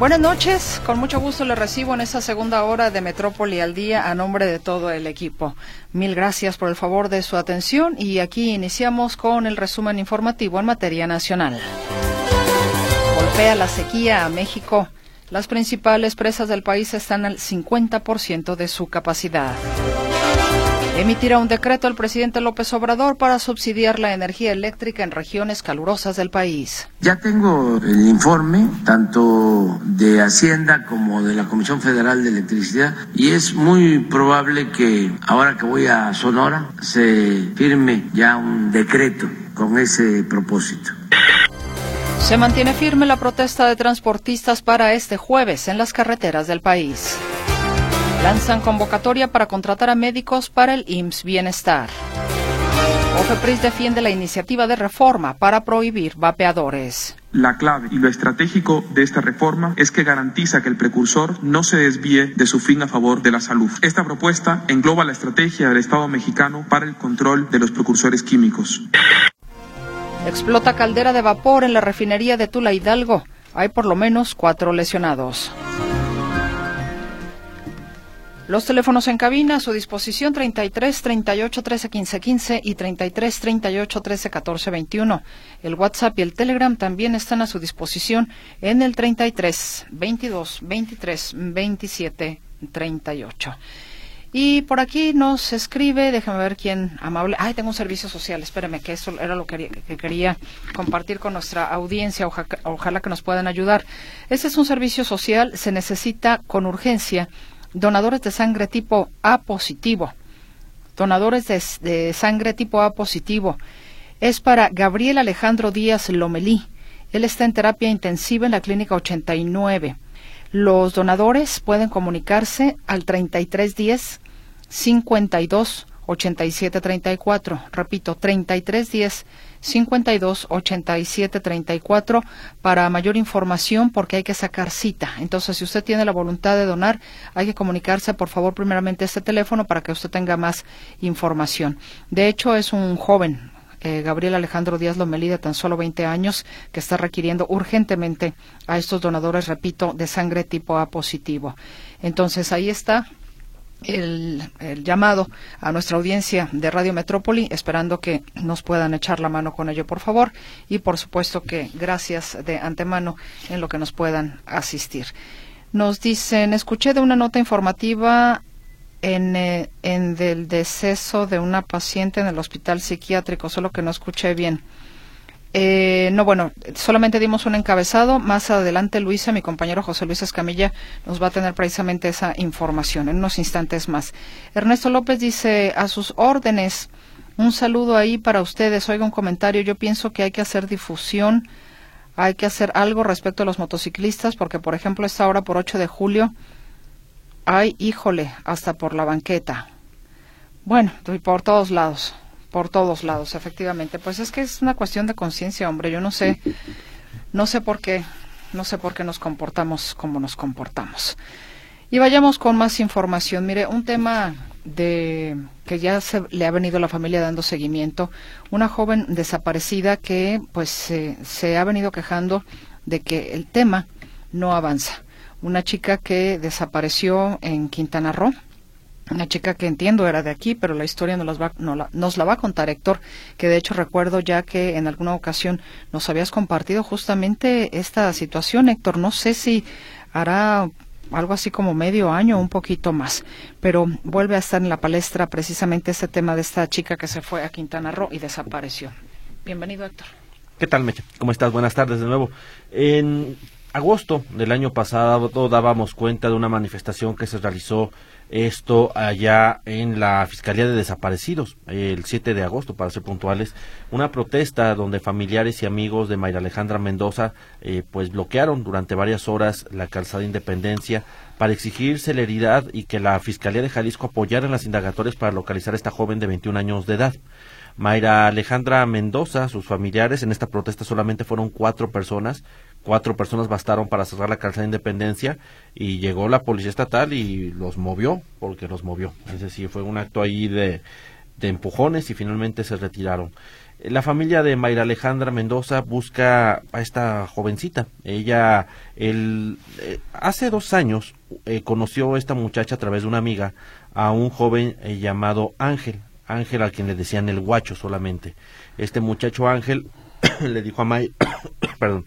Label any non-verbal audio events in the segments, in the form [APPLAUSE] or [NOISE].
Buenas noches, con mucho gusto le recibo en esta segunda hora de Metrópoli al día a nombre de todo el equipo. Mil gracias por el favor de su atención y aquí iniciamos con el resumen informativo en materia nacional. Golpea la sequía a México. Las principales presas del país están al 50% de su capacidad. Emitirá un decreto el presidente López Obrador para subsidiar la energía eléctrica en regiones calurosas del país. Ya tengo el informe tanto de Hacienda como de la Comisión Federal de Electricidad y es muy probable que ahora que voy a Sonora se firme ya un decreto con ese propósito. Se mantiene firme la protesta de transportistas para este jueves en las carreteras del país. Lanzan convocatoria para contratar a médicos para el IMSS Bienestar. OFEPRIS defiende la iniciativa de reforma para prohibir vapeadores. La clave y lo estratégico de esta reforma es que garantiza que el precursor no se desvíe de su fin a favor de la salud. Esta propuesta engloba la estrategia del Estado mexicano para el control de los precursores químicos. Explota caldera de vapor en la refinería de Tula Hidalgo. Hay por lo menos cuatro lesionados. Los teléfonos en cabina a su disposición 33 38 13 15 15 y 33 38 13 14 21. El WhatsApp y el Telegram también están a su disposición en el 33 22 23 27 38. Y por aquí nos escribe, déjame ver quién amable. Ay, tengo un servicio social, espéreme, que eso era lo que, que quería compartir con nuestra audiencia. Ojalá, ojalá que nos puedan ayudar. Este es un servicio social, se necesita con urgencia donadores de sangre tipo A positivo. Donadores de, sangre tipo A positivo. Es para Gabriel Alejandro Díaz Lomelí. Él está en terapia intensiva en la clínica 89. Los donadores pueden comunicarse al 3310 52 87 34. Repito, 3310 52 87 34 para mayor información porque hay que sacar cita. Entonces, si usted tiene la voluntad de donar, hay que comunicarse, por favor, primeramente este teléfono para que usted tenga más información. De hecho, es un joven, eh, Gabriel Alejandro Díaz Lomelí, de tan solo 20 años, que está requiriendo urgentemente a estos donadores, repito, de sangre tipo A positivo. Entonces, ahí está el, llamado a nuestra audiencia de Radio Metrópoli, esperando que nos puedan echar la mano con ello, por favor, y por supuesto que gracias de antemano en lo que nos puedan asistir. Nos dicen, escuché de una nota informativa en, eh, en del deceso de una paciente en el hospital psiquiátrico, solo que no escuché bien. Eh, no, bueno, solamente dimos un encabezado. Más adelante, Luisa, mi compañero José Luis Escamilla, nos va a tener precisamente esa información en unos instantes más. Ernesto López dice, a sus órdenes, un saludo ahí para ustedes. Oiga un comentario. Yo pienso que hay que hacer difusión, hay que hacer algo respecto a los motociclistas, porque, por ejemplo, esta hora por 8 de julio, hay, híjole, hasta por la banqueta. Bueno, por todos lados por todos lados, efectivamente. Pues es que es una cuestión de conciencia, hombre. Yo no sé, no sé por qué, no sé por qué nos comportamos como nos comportamos. Y vayamos con más información. Mire, un tema de que ya se le ha venido a la familia dando seguimiento, una joven desaparecida que pues se ha venido quejando de que el tema no avanza. Una chica que desapareció en Quintana Roo, una chica que entiendo era de aquí, pero la historia nos, las va, la, nos la va a contar Héctor, que de hecho recuerdo ya que en alguna ocasión nos habías compartido justamente esta situación, Héctor. No sé si hará algo así como medio año un poquito más, pero vuelve a estar en la palestra precisamente este tema de esta chica que se fue a Quintana Roo y desapareció. Bienvenido, Héctor. ¿Qué tal, Meche? ¿Cómo estás? Buenas tardes de nuevo. En agosto del año pasado dábamos cuenta de una manifestación que se realizó esto allá en la Fiscalía de Desaparecidos, el 7 de agosto, para ser puntuales, una protesta donde familiares y amigos de Mayra Alejandra Mendoza eh, pues bloquearon durante varias horas la calzada Independencia para exigir celeridad y que la Fiscalía de Jalisco apoyara en las indagatorias para localizar a esta joven de 21 años de edad. Mayra Alejandra Mendoza, sus familiares, en esta protesta solamente fueron cuatro personas, cuatro personas bastaron para cerrar la calzada de Independencia y llegó la policía estatal y los movió, porque los movió. Es decir, fue un acto ahí de, de empujones y finalmente se retiraron. La familia de Mayra Alejandra Mendoza busca a esta jovencita. Ella, el, eh, hace dos años, eh, conoció a esta muchacha a través de una amiga a un joven eh, llamado Ángel. Ángel a quien le decían el guacho solamente. Este muchacho Ángel [COUGHS] le dijo a Mayra, [COUGHS] perdón,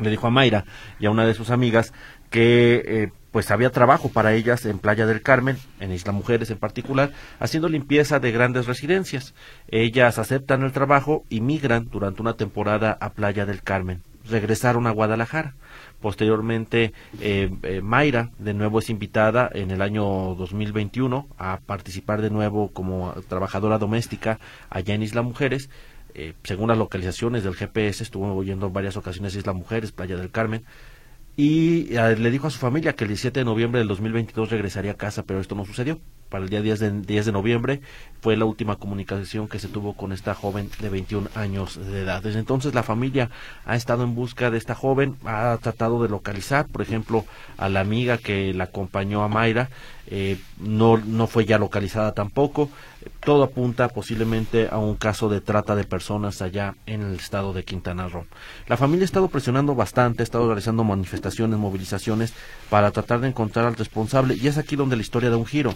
le dijo a Mayra y a una de sus amigas que pues había trabajo para ellas en Playa del Carmen, en Isla Mujeres en particular, haciendo limpieza de grandes residencias. Ellas aceptan el trabajo y migran durante una temporada a Playa del Carmen. Regresaron a Guadalajara. Posteriormente, eh, eh, Mayra de nuevo es invitada en el año 2021 a participar de nuevo como trabajadora doméstica allá en Isla Mujeres. Eh, según las localizaciones del GPS, estuvo oyendo en varias ocasiones Isla Mujeres, Playa del Carmen y le dijo a su familia que el 17 de noviembre del 2022 regresaría a casa, pero esto no sucedió. Para el día 10 de, 10 de noviembre fue la última comunicación que se tuvo con esta joven de 21 años de edad. Desde entonces la familia ha estado en busca de esta joven, ha tratado de localizar, por ejemplo, a la amiga que la acompañó a Mayra, eh, no, no fue ya localizada tampoco. Todo apunta posiblemente a un caso de trata de personas allá en el estado de Quintana Roo. La familia ha estado presionando bastante, ha estado realizando manifestaciones, movilizaciones para tratar de encontrar al responsable y es aquí donde la historia da un giro.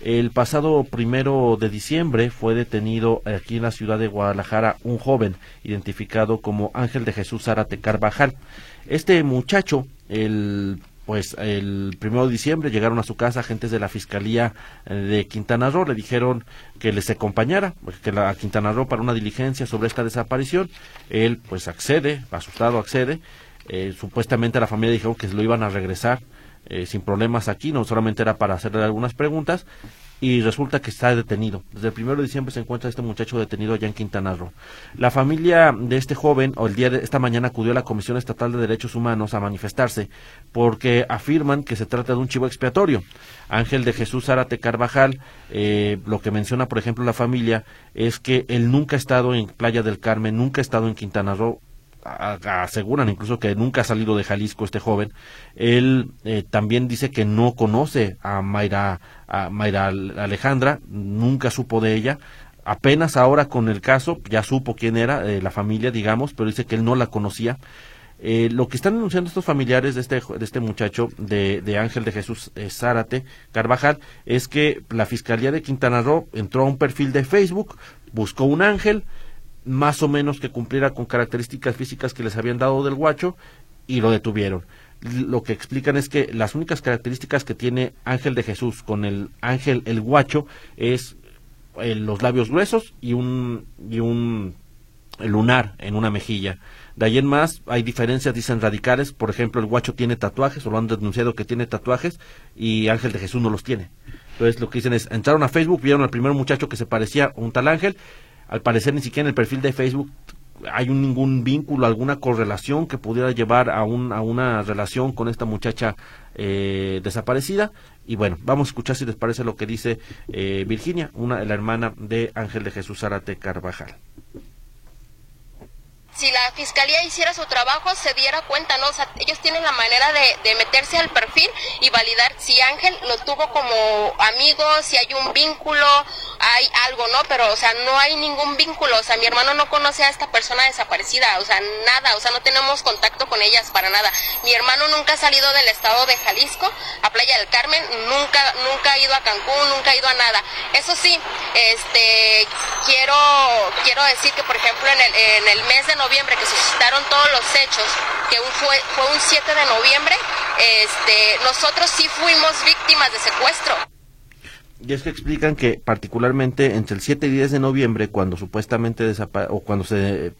El pasado primero de diciembre fue detenido aquí en la ciudad de Guadalajara un joven identificado como Ángel de Jesús Zárate Carvajal. Este muchacho, el pues el primero de diciembre llegaron a su casa agentes de la Fiscalía eh, de Quintana Roo, le dijeron que les acompañara, pues, que la, a Quintana Roo para una diligencia sobre esta desaparición. Él pues accede, asustado accede. Eh, supuestamente la familia dijo que lo iban a regresar eh, sin problemas aquí, no solamente era para hacerle algunas preguntas, y resulta que está detenido. Desde el primero de diciembre se encuentra este muchacho detenido allá en Quintana Roo. La familia de este joven, o el día de esta mañana, acudió a la Comisión Estatal de Derechos Humanos a manifestarse porque afirman que se trata de un chivo expiatorio. Ángel de Jesús Zárate Carvajal, eh, lo que menciona, por ejemplo, la familia, es que él nunca ha estado en Playa del Carmen, nunca ha estado en Quintana Roo, aseguran incluso que nunca ha salido de Jalisco este joven. Él eh, también dice que no conoce a Mayra, a Mayra Alejandra, nunca supo de ella. Apenas ahora con el caso ya supo quién era, eh, la familia, digamos, pero dice que él no la conocía. Eh, lo que están denunciando estos familiares de este, de este muchacho, de, de Ángel de Jesús Zárate Carvajal, es que la Fiscalía de Quintana Roo entró a un perfil de Facebook, buscó un ángel, más o menos que cumpliera con características físicas que les habían dado del guacho y lo detuvieron. Lo que explican es que las únicas características que tiene Ángel de Jesús con el ángel el guacho es eh, los labios gruesos y un y un lunar en una mejilla. De ahí en más hay diferencias, dicen radicales. Por ejemplo, el guacho tiene tatuajes, o lo han denunciado que tiene tatuajes, y Ángel de Jesús no los tiene. Entonces lo que dicen es, entraron a Facebook, vieron al primer muchacho que se parecía a un tal Ángel, al parecer ni siquiera en el perfil de Facebook hay un, ningún vínculo, alguna correlación que pudiera llevar a, un, a una relación con esta muchacha eh, desaparecida. Y bueno, vamos a escuchar si les parece lo que dice eh, Virginia, una, la hermana de Ángel de Jesús Zárate Carvajal si la fiscalía hiciera su trabajo, se diera cuenta, ¿no? O sea, ellos tienen la manera de, de, meterse al perfil y validar si Ángel lo tuvo como amigo, si hay un vínculo, hay algo, ¿no? Pero, o sea, no hay ningún vínculo, o sea, mi hermano no conoce a esta persona desaparecida, o sea, nada, o sea, no tenemos contacto con ellas para nada. Mi hermano nunca ha salido del estado de Jalisco a Playa del Carmen, nunca, nunca ha ido a Cancún, nunca ha ido a nada. Eso sí, este, quiero, quiero decir que, por ejemplo, en el, en el mes de noviembre que suscitaron todos los hechos, que fue, fue un 7 de noviembre, este, nosotros sí fuimos víctimas de secuestro. Y es que explican que particularmente entre el 7 y 10 de noviembre, cuando supuestamente o cuando se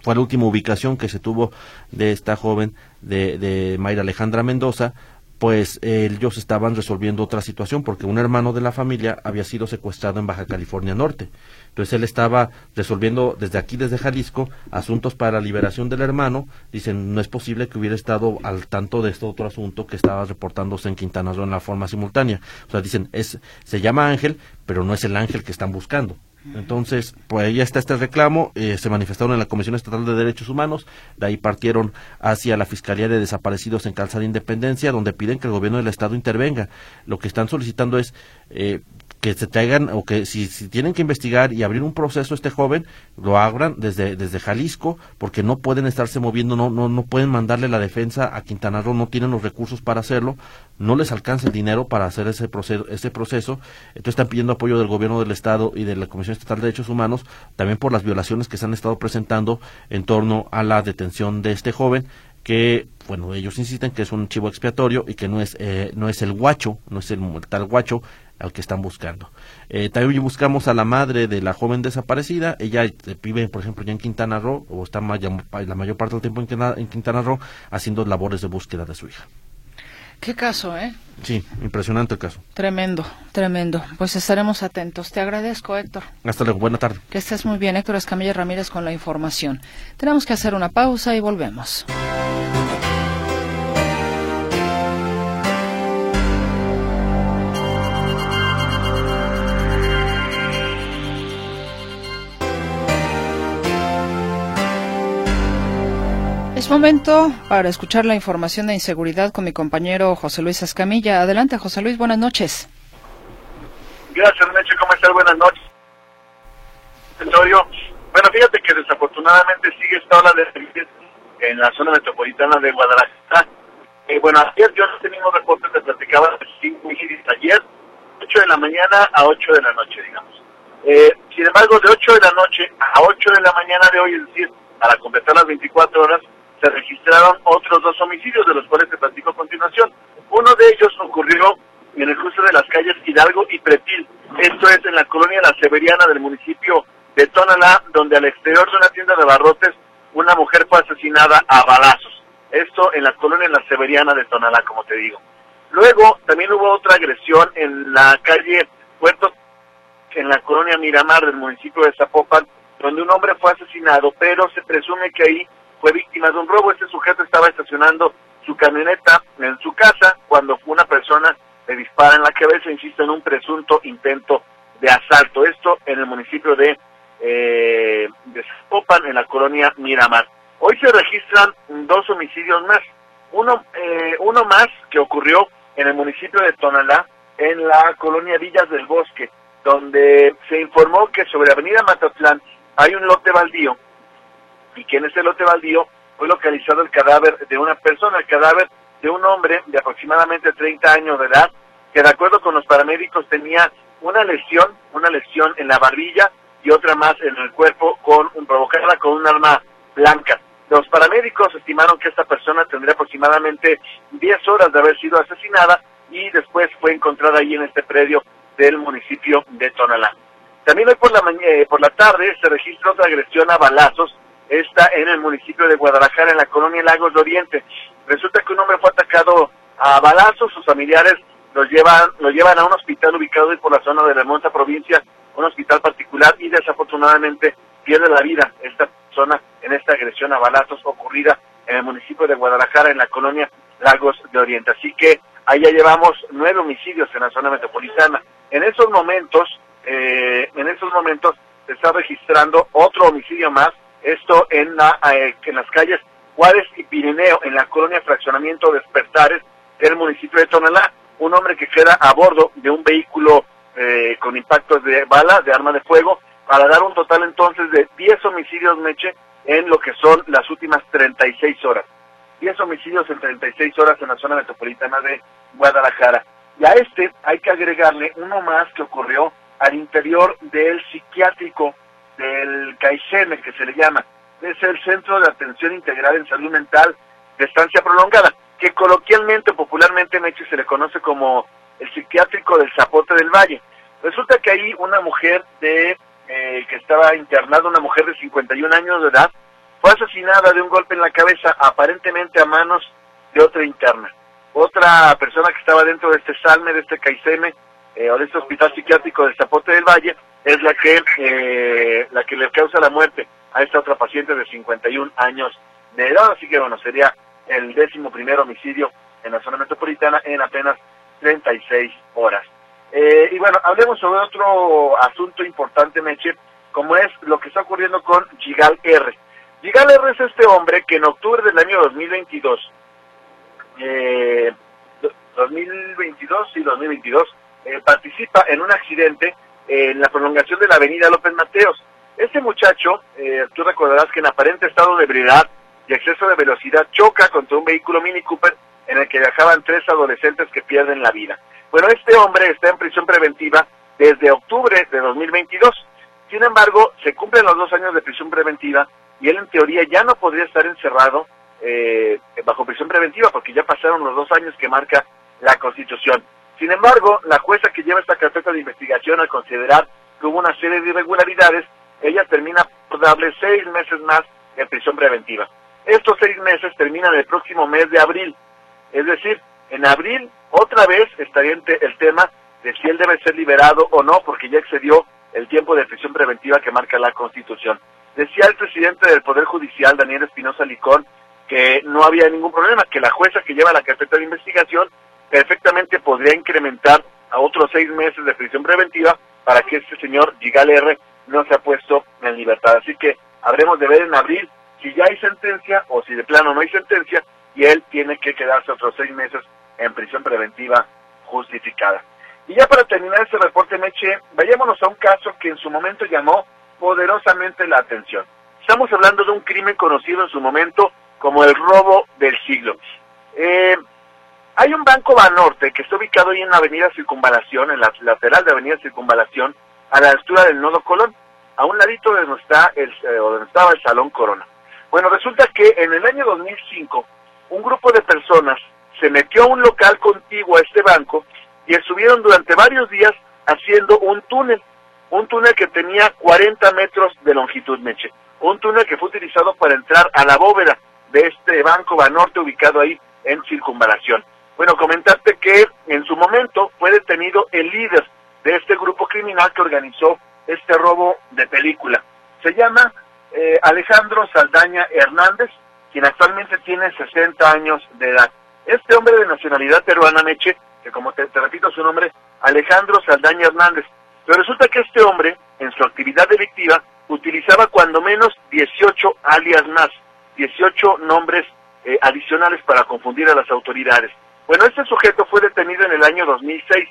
fue la última ubicación que se tuvo de esta joven de, de Mayra Alejandra Mendoza, pues ellos estaban resolviendo otra situación porque un hermano de la familia había sido secuestrado en Baja California Norte. Entonces él estaba resolviendo desde aquí, desde Jalisco, asuntos para la liberación del hermano. Dicen, no es posible que hubiera estado al tanto de este otro asunto que estaba reportándose en Quintana Roo en la forma simultánea. O sea, dicen, es, se llama Ángel, pero no es el ángel que están buscando. Entonces, pues ahí está este reclamo, eh, se manifestaron en la Comisión Estatal de Derechos Humanos, de ahí partieron hacia la Fiscalía de Desaparecidos en Calzada Independencia, donde piden que el gobierno del Estado intervenga. Lo que están solicitando es, eh, que se traigan o que si, si, tienen que investigar y abrir un proceso este joven lo abran desde desde Jalisco porque no pueden estarse moviendo no no no pueden mandarle la defensa a Quintana Roo no tienen los recursos para hacerlo no les alcanza el dinero para hacer ese proceso ese proceso. Entonces están pidiendo apoyo del gobierno del estado y de la Comisión Estatal de Derechos Humanos también por las violaciones que se han estado presentando en torno a la detención de este joven que bueno ellos insisten que es un chivo expiatorio y que no es eh, no es el guacho no es el tal guacho al que están buscando. Eh, también buscamos a la madre de la joven desaparecida. Ella eh, vive, por ejemplo, ya en Quintana Roo, o está la mayor parte del tiempo en Quintana, Roo, haciendo labores de búsqueda de su hija. Qué caso, ¿eh? Sí, impresionante el caso. Tremendo, tremendo. Pues estaremos atentos. Te agradezco, Héctor. Hasta luego, buena tarde. Que estés muy bien, Héctor Escamilla Ramírez, con la información. Tenemos que hacer una pausa y volvemos. Es momento para escuchar la información de inseguridad con mi compañero José Luis Escamilla. Adelante, José Luis, buenas noches. Gracias, Meche, ¿cómo estás? Buenas noches. Bueno, fíjate que desafortunadamente sigue esta ola de en la zona metropolitana de Guadalajara. Eh, bueno, ayer yo no tenía reportes, te platicaba de ayer, 8 de la mañana a 8 de la noche, digamos. Eh, sin embargo, de 8 de la noche a 8 de la mañana de hoy, es decir, para completar las 24 horas, se registraron otros dos homicidios, de los cuales te platico a continuación. Uno de ellos ocurrió en el cruce de las calles Hidalgo y Pretil. Esto es en la colonia La Severiana del municipio de Tonalá, donde al exterior de una tienda de barrotes una mujer fue asesinada a balazos. Esto en la colonia La Severiana de Tonalá, como te digo. Luego también hubo otra agresión en la calle Puerto, en la colonia Miramar del municipio de Zapopan, donde un hombre fue asesinado, pero se presume que ahí fue víctima de un robo. Este sujeto estaba estacionando su camioneta en su casa cuando una persona le dispara en la cabeza, insisto, en un presunto intento de asalto. Esto en el municipio de, eh, en la colonia Miramar. Hoy se registran dos homicidios más. Uno, eh, uno más que ocurrió en el municipio de Tonalá, en la colonia Villas del Bosque, donde se informó que sobre Avenida Matatlán hay un lote baldío y que en ese lote baldío fue localizado el cadáver de una persona, el cadáver de un hombre de aproximadamente 30 años de edad, que de acuerdo con los paramédicos tenía una lesión, una lesión en la barbilla y otra más en el cuerpo con un, provocada con un arma blanca. Los paramédicos estimaron que esta persona tendría aproximadamente 10 horas de haber sido asesinada y después fue encontrada ahí en este predio del municipio de Tonalá. También hoy por la, eh, por la tarde se registra otra agresión a balazos está en el municipio de Guadalajara, en la colonia Lagos de Oriente. Resulta que un hombre fue atacado a balazos, sus familiares lo llevan, lo llevan a un hospital ubicado por la zona de la Monta provincia, un hospital particular, y desafortunadamente pierde la vida esta persona en esta agresión a balazos ocurrida en el municipio de Guadalajara, en la colonia Lagos de Oriente. Así que ya llevamos nueve homicidios en la zona metropolitana. En esos momentos, eh, en esos momentos se está registrando otro homicidio más esto en, la, eh, en las calles Juárez y Pirineo, en la colonia Fraccionamiento Despertares del municipio de Tonalá. Un hombre que queda a bordo de un vehículo eh, con impactos de bala, de arma de fuego, para dar un total entonces de 10 homicidios, Meche, en lo que son las últimas 36 horas. 10 homicidios en 36 horas en la zona metropolitana de Guadalajara. Y a este hay que agregarle uno más que ocurrió al interior del psiquiátrico del CAICEME, que se le llama, es el Centro de Atención Integral en Salud Mental de Estancia Prolongada, que coloquialmente, popularmente en se le conoce como el psiquiátrico del Zapote del Valle. Resulta que ahí una mujer de eh, que estaba internada, una mujer de 51 años de edad, fue asesinada de un golpe en la cabeza, aparentemente a manos de otra interna. Otra persona que estaba dentro de este salme, de este caiceme, eh, de este hospital psiquiátrico del Zapote del Valle, es la que, eh, la que le causa la muerte a esta otra paciente de 51 años de edad. Así que bueno, sería el décimo primer homicidio en la zona metropolitana en apenas 36 horas. Eh, y bueno, hablemos sobre otro asunto importante, Meche, como es lo que está ocurriendo con Gigal R. Gigal R es este hombre que en octubre del año 2022, eh, 2022 y 2022, eh, participa en un accidente en la prolongación de la avenida López Mateos. Este muchacho, eh, tú recordarás que en aparente estado de ebriedad y exceso de velocidad choca contra un vehículo Mini Cooper en el que viajaban tres adolescentes que pierden la vida. Bueno, este hombre está en prisión preventiva desde octubre de 2022. Sin embargo, se cumplen los dos años de prisión preventiva y él en teoría ya no podría estar encerrado eh, bajo prisión preventiva porque ya pasaron los dos años que marca la Constitución. Sin embargo, la jueza que lleva esta carpeta de investigación al considerar que hubo una serie de irregularidades, ella termina por darle seis meses más en prisión preventiva. Estos seis meses terminan el próximo mes de abril. Es decir, en abril otra vez estaría el tema de si él debe ser liberado o no, porque ya excedió el tiempo de prisión preventiva que marca la Constitución. Decía el presidente del Poder Judicial, Daniel Espinosa Licón, que no había ningún problema, que la jueza que lleva la carpeta de investigación perfectamente podría incrementar a otros seis meses de prisión preventiva para que este señor Gigal R no se puesto en libertad. Así que habremos de ver en abril si ya hay sentencia o si de plano no hay sentencia y él tiene que quedarse otros seis meses en prisión preventiva justificada. Y ya para terminar este reporte, Meche, vayámonos a un caso que en su momento llamó poderosamente la atención. Estamos hablando de un crimen conocido en su momento como el robo del siglo. Eh, hay un banco Banorte que está ubicado ahí en la avenida Circunvalación, en la lateral de avenida Circunvalación, a la altura del Nodo Colón, a un ladito de donde, está el, eh, donde estaba el Salón Corona. Bueno, resulta que en el año 2005, un grupo de personas se metió a un local contiguo a este banco y estuvieron durante varios días haciendo un túnel, un túnel que tenía 40 metros de longitud, Meche, un túnel que fue utilizado para entrar a la bóveda de este banco Banorte ubicado ahí en circunvalación. Bueno, comentaste que en su momento fue detenido el líder de este grupo criminal que organizó este robo de película. Se llama eh, Alejandro Saldaña Hernández, quien actualmente tiene 60 años de edad. Este hombre de nacionalidad peruana, Meche, que como te, repito su nombre, Alejandro Saldaña Hernández. Pero resulta que este hombre, en su actividad delictiva, utilizaba cuando menos 18 alias más, 18 nombres eh, adicionales para confundir a las autoridades. Bueno, este sujeto fue detenido en el año 2006.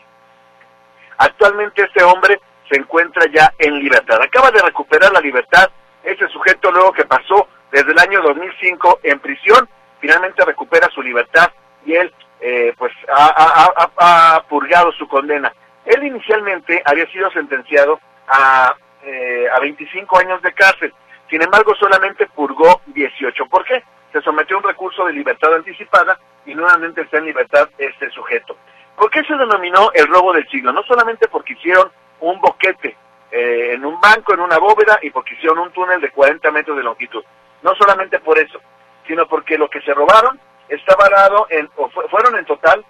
Actualmente este hombre se encuentra ya en libertad. Acaba de recuperar la libertad. Ese sujeto luego que pasó desde el año 2005 en prisión, finalmente recupera su libertad y él eh, pues ha, purgado su condena. Él inicialmente había sido sentenciado a, eh, a 25 años de cárcel, sin embargo solamente purgó 18. ¿Por qué? Se sometió a un recurso de libertad anticipada y nuevamente está en libertad este sujeto. ¿Por qué se denominó el robo del siglo? No solamente porque hicieron un boquete eh, en un banco, en una bóveda, y porque hicieron un túnel de 40 metros de longitud. No solamente por eso, sino porque lo que se robaron está valado en, o fueron en total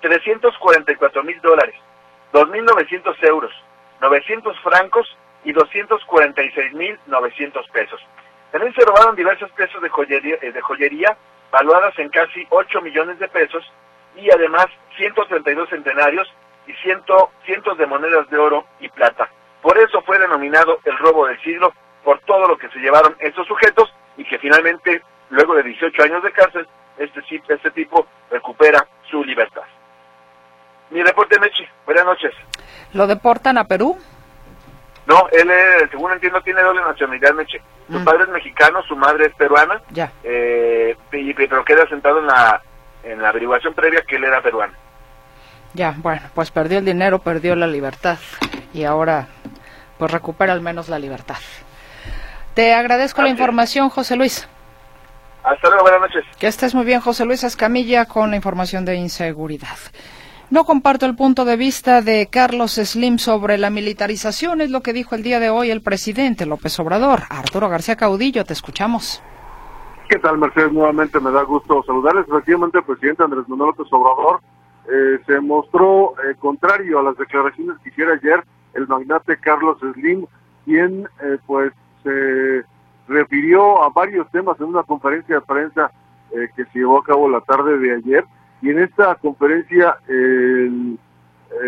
344 mil dólares, 2.900 euros, 900 francos y 246 mil 900 pesos. También se robaron diversos pesos de joyería, eh, de joyería valuadas en casi 8 millones de pesos y además 132 centenarios y ciento, cientos de monedas de oro y plata. Por eso fue denominado el robo del siglo, por todo lo que se llevaron estos sujetos y que finalmente, luego de 18 años de cárcel, este, este tipo recupera su libertad. Mi reporte, Mechi. Buenas noches. ¿Lo deportan a Perú? No, él, según entiendo, tiene doble nacionalidad, Meche. Su mm. padre es mexicano, su madre es peruana. Ya. Eh, pero queda sentado en la, en la averiguación previa que él era peruano. Ya, bueno, pues perdió el dinero, perdió la libertad y ahora pues recupera al menos la libertad. Te agradezco la información, José Luis. Hasta luego, buenas noches. Que estés muy bien, José Luis Escamilla, con la información de inseguridad. No comparto el punto de vista de Carlos Slim sobre la militarización, es lo que dijo el día de hoy el presidente López Obrador. Arturo García Caudillo, te escuchamos. ¿Qué tal, Mercedes? Nuevamente me da gusto saludarles. Efectivamente, el presidente Andrés Manuel López Obrador eh, se mostró eh, contrario a las declaraciones que hiciera ayer el magnate Carlos Slim, quien eh, pues se refirió a varios temas en una conferencia de prensa que se llevó a cabo la tarde de ayer y en esta conferencia el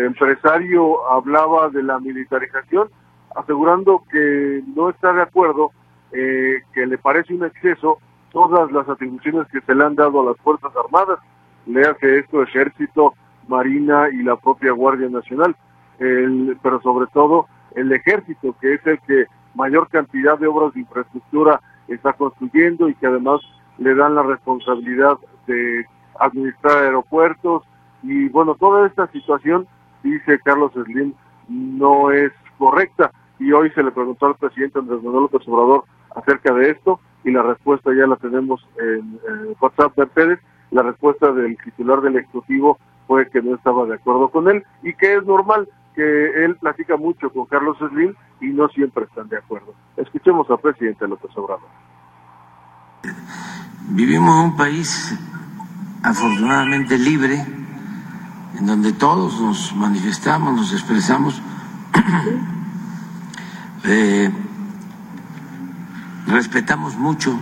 empresario hablaba de la militarización, asegurando que no está de acuerdo, eh, que le parece un exceso todas las atribuciones que se le han dado a las Fuerzas Armadas, le hace esto Ejército, Marina y la propia Guardia Nacional. pero sobre todo el ejército, que es el que mayor cantidad de obras de infraestructura está construyendo y que además le dan la responsabilidad de administrar aeropuertos y bueno, toda esta situación, dice Carlos Slim, no es correcta y hoy se le preguntó al presidente Andrés Manuel López Obrador acerca de esto y la respuesta ya la tenemos en, WhatsApp de Pérez, la respuesta del titular del Ejecutivo fue que no estaba de acuerdo con él y que es normal que él platica mucho con Carlos Slim y no siempre están de acuerdo. Escuchemos al presidente López Obrador. Vivimos en un país afortunadamente libre, en donde todos nos manifestamos, nos expresamos. [CLEARS THROAT] Eh, respetamos mucho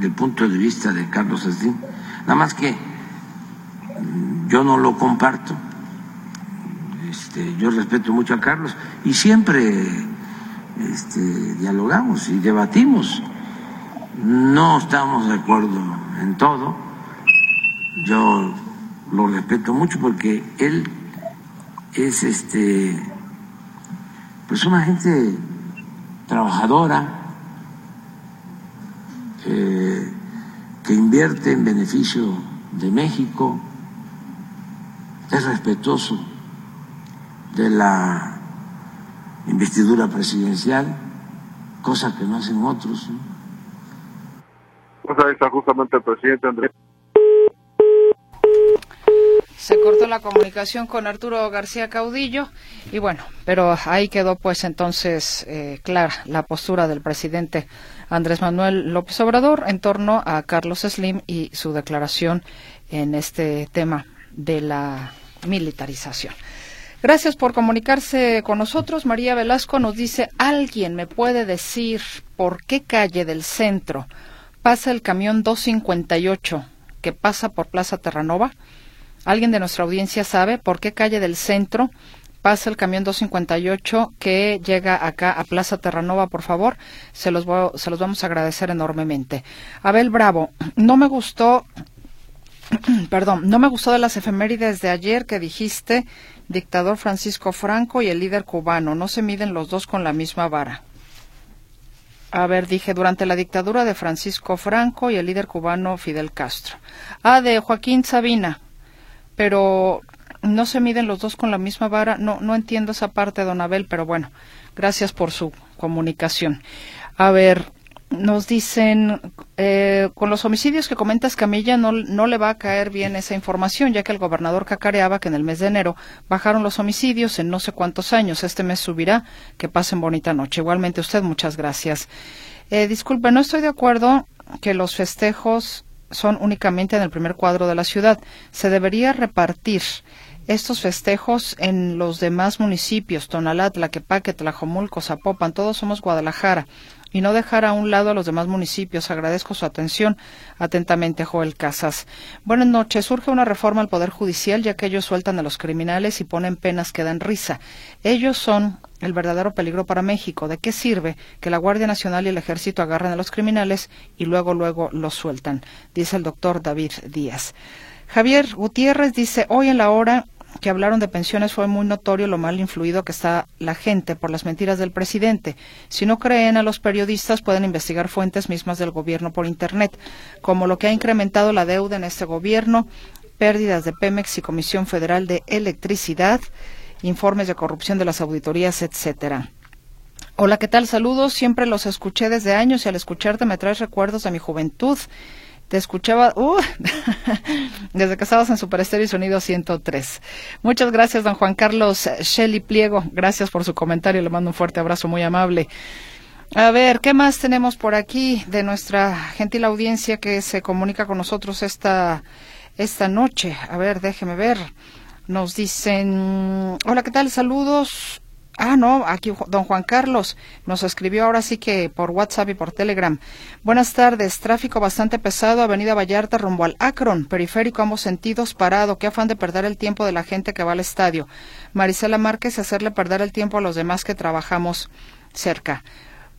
el punto de vista de Carlos Slim, nada más que yo no lo comparto. Este, yo respeto mucho a Carlos y siempre este, dialogamos y debatimos. No estamos de acuerdo en todo. Yo lo respeto mucho porque él es este pues una gente trabajadora eh, que invierte en beneficio de México, es respetuoso de la investidura presidencial, cosa que no hacen otros. Pues ahí está justamente el presidente Andrés. Se cortó la comunicación con Arturo García Caudillo y bueno, pero ahí quedó pues entonces eh, clara la postura del presidente Andrés Manuel López Obrador en torno a Carlos Slim y su declaración en este tema de la militarización. Gracias por comunicarse con nosotros. María Velasco nos dice, ¿alguien me puede decir por qué calle del centro pasa el camión 258 que pasa por Plaza Terranova? ¿Alguien de nuestra audiencia sabe por qué calle del centro pasa el camión 258 que llega acá a Plaza Terranova, por favor? Se los, se los vamos a agradecer enormemente. Abel Bravo, no me gustó [CLEARS THROAT] perdón, no me gustó de las efemérides de ayer que dijiste dictador Francisco Franco y el líder cubano. No se miden los dos con la misma vara. A ver, dije, durante la dictadura de Francisco Franco y el líder cubano Fidel Castro. Ah, de Joaquín Sabina. Pero no se miden los dos con la misma vara. No, no entiendo esa parte, don Abel, pero bueno, gracias por su comunicación. A ver, nos dicen, eh, con los homicidios que comentas Camilla, no, no le va a caer bien esa información, ya que el gobernador cacareaba que en el mes de enero bajaron los homicidios en no sé cuántos años. Este mes subirá. Que pasen bonita noche. Igualmente usted, muchas gracias. Eh, disculpe, no estoy de acuerdo que los festejos son únicamente en el primer cuadro de la ciudad. Se debería repartir estos festejos en los demás municipios, Tonalá, Tlaquepaque, Tlajomulco, Zapopan, todos somos Guadalajara y no dejar a un lado a los demás municipios. Agradezco su atención. Atentamente, Joel Casas. Buenas noches. Surge una reforma al Poder Judicial, ya que ellos sueltan a los criminales y ponen penas que dan risa. Ellos son el verdadero peligro para México. ¿De qué sirve que la Guardia Nacional y el Ejército agarren a los criminales y luego, luego los sueltan? Dice el doctor David Díaz. Javier Gutiérrez dice, hoy en la hora que hablaron de pensiones fue muy notorio lo mal influido que está la gente por las mentiras del presidente. Si no creen a los periodistas, pueden investigar fuentes mismas del gobierno por Internet, como lo que ha incrementado la deuda en este gobierno, pérdidas de Pemex y Comisión Federal de Electricidad, informes de corrupción de las auditorías, etcétera. Hola, ¿qué tal? Saludos. Siempre los escuché desde años y al escucharte me traes recuerdos de mi juventud. Te escuchaba uh, [LAUGHS] desde que estabas en Super Estéreo y Sonido 103. Muchas gracias, don Juan Carlos Shelly Pliego. Gracias por su comentario. Le mando un fuerte abrazo muy amable. A ver, ¿qué más tenemos por aquí de nuestra gentil audiencia que se comunica con nosotros esta, esta noche? A ver, déjeme ver. Nos dicen, hola, ¿qué tal? Saludos. Ah, no, aquí don Juan Carlos nos escribió ahora sí que por WhatsApp y por Telegram. Buenas tardes, tráfico bastante pesado, Avenida Vallarta rumbo al Akron, periférico ambos sentidos parado, qué afán de perder el tiempo de la gente que va al estadio. Marisela Márquez, hacerle perder el tiempo a los demás que trabajamos cerca.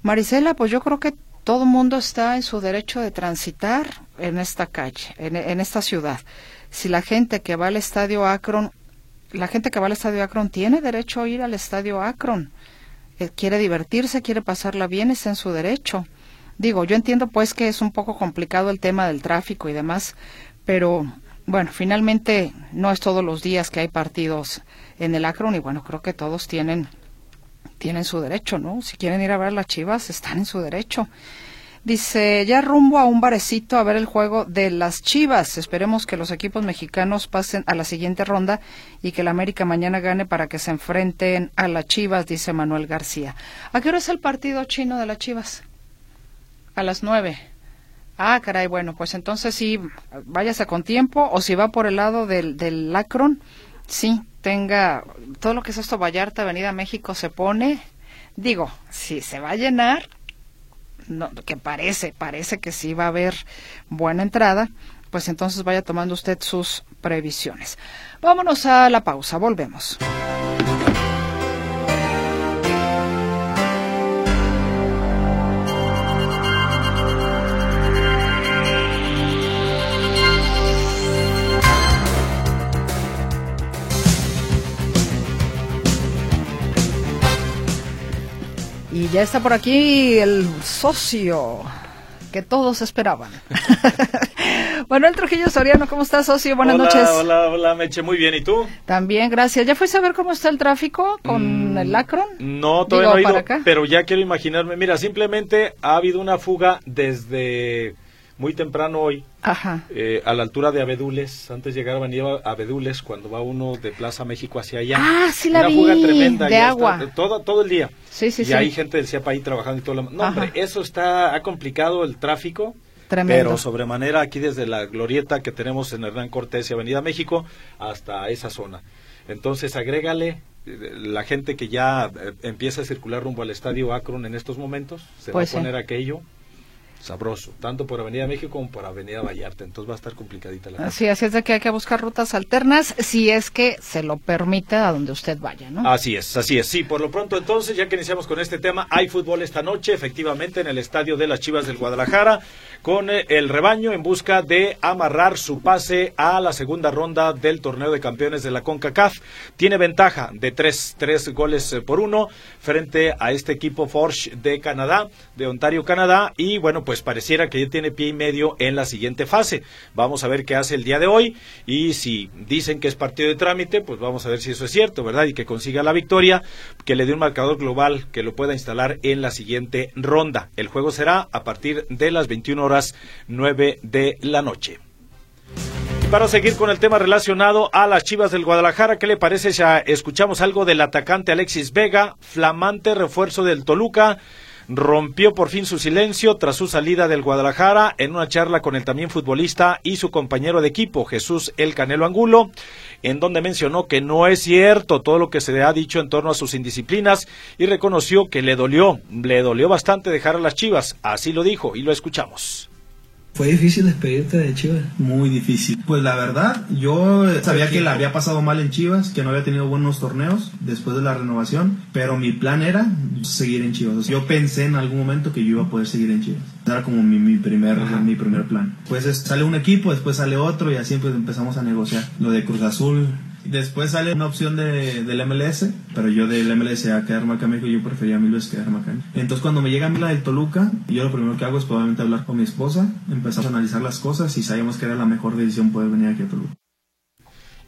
Marisela, pues yo creo que todo el mundo está en su derecho de transitar en esta calle, en, en esta ciudad. Si la gente que va al estadio Akron la gente que va al estadio Akron tiene derecho a ir al estadio Akron. Eh, quiere divertirse, quiere pasarla bien, está en su derecho. Digo, yo entiendo pues que es un poco complicado el tema del tráfico y demás, pero bueno, finalmente no es todos los días que hay partidos en el Akron y bueno, creo que todos tienen tienen su derecho, ¿no? Si quieren ir a ver las Chivas, están en su derecho. Dice, ya rumbo a un barecito a ver el juego de las Chivas. Esperemos que los equipos mexicanos pasen a la siguiente ronda y que la América mañana gane para que se enfrenten a las Chivas, dice Manuel García. ¿A qué hora es el partido chino de las Chivas? A las nueve. Ah, caray, bueno, pues entonces sí, váyase con tiempo o si va por el lado del, del Lacron, sí, tenga todo lo que es esto, Vallarta, Avenida México, se pone, digo, si se va a llenar, no, que parece, parece que sí va a haber buena entrada, pues entonces vaya tomando usted sus previsiones. Vámonos a la pausa, volvemos. Y ya está por aquí el socio que todos esperaban. [LAUGHS] bueno, el Trujillo Soriano, ¿cómo estás, socio? Buenas noches. Hola, hola, Meche, muy bien. ¿Y tú? También, gracias. ¿Ya fuiste a ver cómo está el tráfico con mm, el Lacron? No, todavía no he ido, pero ya quiero imaginarme. Mira, simplemente ha habido una fuga desde muy temprano hoy, eh, a la altura de Abedules, antes de llegar a Avenida Abedules, cuando va uno de Plaza México hacia allá. Ah, sí la Una fuga tremenda. De agua. todo, todo el día. Sí, sí, y hay gente del CIAPA ahí trabajando y todo lo No, hombre, eso está, ha complicado el tráfico. Tremendo. Pero sobremanera aquí desde la glorieta que tenemos en Hernán Cortés y Avenida México hasta esa zona. Entonces, agrégale eh, la gente que ya eh, empieza a circular rumbo al estadio Akron en estos momentos, se va a pues poner aquello sabroso, tanto por Avenida México como por Avenida Vallarta. Entonces va a estar complicadita la cosa. Sí, así es de que hay que buscar rutas alternas si es que se lo permite a donde usted vaya, ¿no? Así es, así es. Sí, por lo pronto entonces, ya que iniciamos con este tema, hay fútbol esta noche, efectivamente, en el estadio de las Chivas del Guadalajara, con eh, el rebaño en busca de amarrar su pase a la segunda ronda del torneo de campeones de la CONCACAF. Tiene ventaja de tres, tres goles eh, por uno frente a este equipo Forge de Canadá, de Ontario, Canadá, y bueno, pues pareciera que ya tiene pie y medio en la siguiente fase. Vamos a ver qué hace el día de hoy y si dicen que es partido de trámite, pues vamos a ver si eso es cierto, ¿verdad? Y que consiga la victoria, que le dé un marcador global que lo pueda instalar en la siguiente ronda. El juego será a partir de las 21 horas 9 de la noche. para seguir con el tema relacionado a las Chivas del Guadalajara, ¿qué le parece si escuchamos algo del atacante Alexis Vega, flamante refuerzo del Toluca? Rompió por fin su silencio tras su salida del Guadalajara en una charla con el también futbolista y su compañero de equipo, Jesús El Canelo Angulo, en donde mencionó que no es cierto todo lo que se le ha dicho en torno a sus indisciplinas y reconoció que le dolió, le dolió bastante dejar a las Chivas, así lo dijo y lo escuchamos. ¿Fue difícil despedirte de Chivas? Muy difícil. Pues la verdad, yo sabía que la había pasado mal en Chivas, que no había tenido buenos torneos después de la renovación, pero mi plan era seguir en Chivas. yo pensé en algún momento que yo iba a poder seguir en Chivas. Era como mi, primer, mi primer plan. Pues sale un equipo, después sale otro y así pues empezamos a negociar. Lo de Cruz Azul, Después sale una opción de, del MLS, pero yo del MLS a quedarme acá en yo prefería mil veces quedarme acá. Entonces cuando me llega a mí la del Toluca, yo lo primero que hago es probablemente hablar con mi esposa, empezar a analizar las cosas y sabíamos que era la mejor decisión poder venir aquí a Toluca.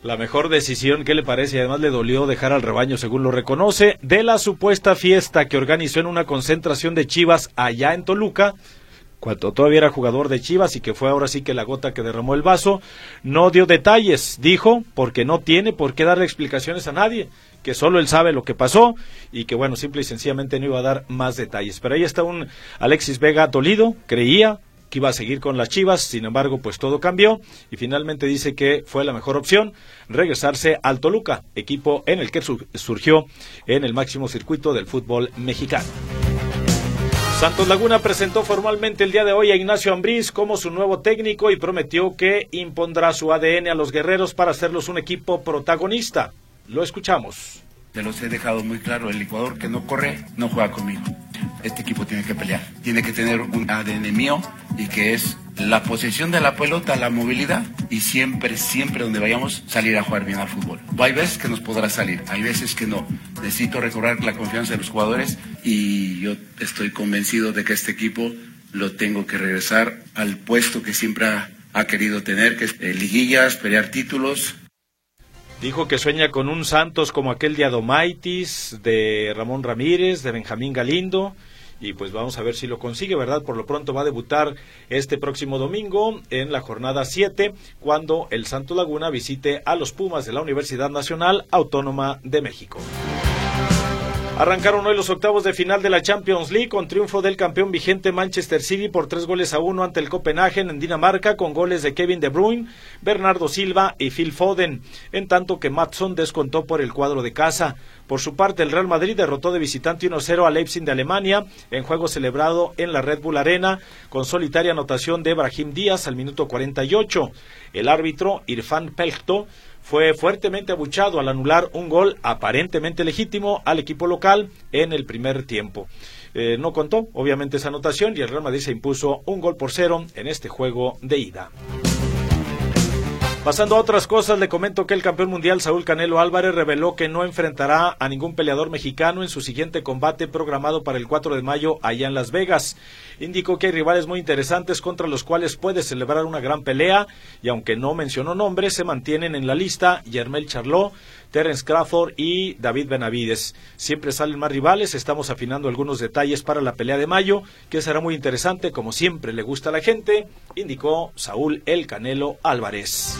La mejor decisión, ¿qué le parece? Además le dolió dejar al rebaño, según lo reconoce, de la supuesta fiesta que organizó en una concentración de Chivas allá en Toluca, cuando todavía era jugador de Chivas y que fue ahora sí que la gota que derramó el vaso, no dio detalles, dijo, porque no tiene por qué darle explicaciones a nadie, que solo él sabe lo que pasó y que bueno, simple y sencillamente no iba a dar más detalles. Pero ahí está un Alexis Vega dolido, creía que iba a seguir con las Chivas, sin embargo, pues todo cambió y finalmente dice que fue la mejor opción regresarse al Toluca, equipo en el que surgió en el máximo circuito del fútbol mexicano. Santos Laguna presentó formalmente el día de hoy a Ignacio Ambriz como su nuevo técnico y prometió que impondrá su ADN a los guerreros para hacerlos un equipo protagonista. Lo escuchamos. Te los he dejado muy claro, el Ecuador que no corre no juega conmigo. Este equipo tiene que pelear, tiene que tener un ADN mío y que es la posesión de la pelota, la movilidad y siempre, siempre donde vayamos salir a jugar bien al fútbol. Hay veces que nos podrá salir, hay veces que no. Necesito recobrar la confianza de los jugadores y yo estoy convencido de que este equipo lo tengo que regresar al puesto que siempre ha, querido tener, que es eh, liguillas, pelear títulos. Dijo que sueña con un Santos como aquel de Adomaitis, de Ramón Ramírez, de Benjamín Galindo y pues vamos a ver si lo consigue, ¿verdad? Por lo pronto va a debutar este próximo domingo en la jornada 7 cuando el Santo Laguna visite a los Pumas de la Universidad Nacional Autónoma de México. Arrancaron hoy los octavos de final de la Champions League con triunfo del campeón vigente Manchester City por tres goles a uno ante el Copenhagen en Dinamarca con goles de Kevin De Bruyne, Bernardo Silva y Phil Foden, en tanto que Matson descontó por el cuadro de casa. Por su parte, el Real Madrid derrotó de visitante 1-0 a Leipzig de Alemania en juego celebrado en la Red Bull Arena con solitaria anotación de Brahim Díaz al minuto 48. El árbitro Irfan Pelto fue fuertemente abuchado al anular un gol aparentemente legítimo al equipo local en el primer tiempo. Eh, no contó, obviamente, esa anotación y el Real Madrid se impuso un gol por cero en este juego de ida. Pasando a otras cosas, le comento que el campeón mundial Saúl Canelo Álvarez reveló que no enfrentará a ningún peleador mexicano en su siguiente combate programado para el 4 de mayo allá en Las Vegas. Indicó que hay rivales muy interesantes contra los cuales puede celebrar una gran pelea y aunque no mencionó nombres, se mantienen en la lista Yermel Charlot, Terence Crawford y David Benavides. Siempre salen más rivales, estamos afinando algunos detalles para la pelea de mayo, que será muy interesante, como siempre le gusta a la gente, indicó Saúl El Canelo Álvarez.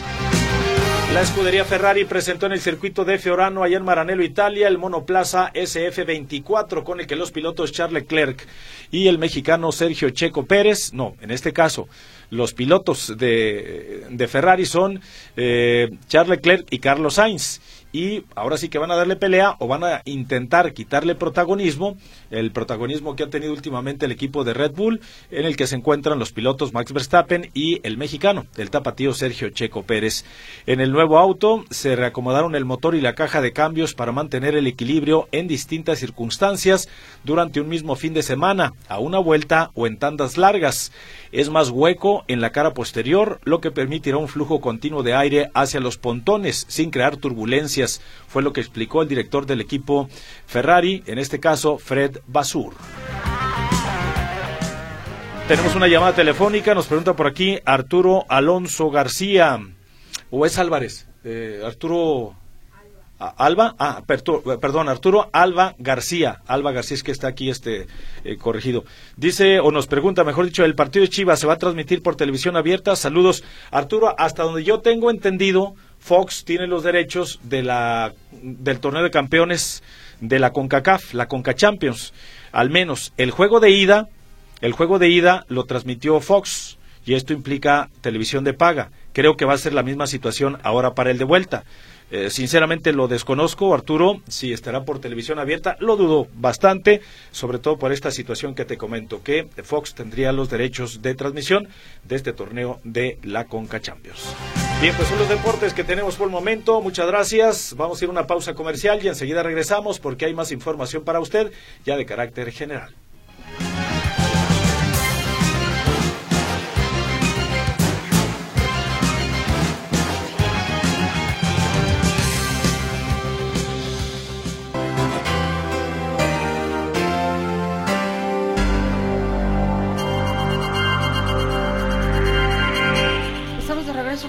La escudería Ferrari presentó en el circuito de Fiorano, allá en Maranello, Italia, el monoplaza SF24, con el que los pilotos Charles Leclerc y el mexicano Sergio Checo Pérez, no, en este caso, los pilotos de, de Ferrari son eh, Charles Leclerc y Carlos Sainz y ahora sí que van a darle pelea o van a intentar quitarle protagonismo, el protagonismo que ha tenido últimamente el equipo de Red Bull, en el que se encuentran los pilotos Max Verstappen y el mexicano, el tapatío Sergio Checo Pérez. En el nuevo auto se reacomodaron el motor y la caja de cambios para mantener el equilibrio en distintas circunstancias durante un mismo fin de semana, a una vuelta o en tandas largas. Es más hueco en la cara posterior, lo que permitirá un flujo continuo de aire hacia los pontones sin crear turbulencia fue lo que explicó el director del equipo Ferrari, en este caso Fred Basur. Tenemos una llamada telefónica, nos pregunta por aquí Arturo Alonso García, o es Álvarez, eh, Arturo Alba, ah, perdón, Arturo Alba García, Alba García es que está aquí este eh, corregido. Dice o nos pregunta, mejor dicho, el partido de Chivas se va a transmitir por televisión abierta. Saludos, Arturo, hasta donde yo tengo entendido, Fox tiene los derechos de la, del torneo de campeones de la CONCACAF, la CONCA Champions. Al menos el juego de ida, el juego de ida lo transmitió Fox y esto implica televisión de paga. Creo que va a ser la misma situación ahora para el de vuelta. Eh, sinceramente lo desconozco, Arturo, si estará por televisión abierta, lo dudo bastante, sobre todo por esta situación que te comento, que Fox tendría los derechos de transmisión de este torneo de la Conca Champions. Bien, pues son los deportes que tenemos por el momento. Muchas gracias. Vamos a ir a una pausa comercial y enseguida regresamos porque hay más información para usted ya de carácter general.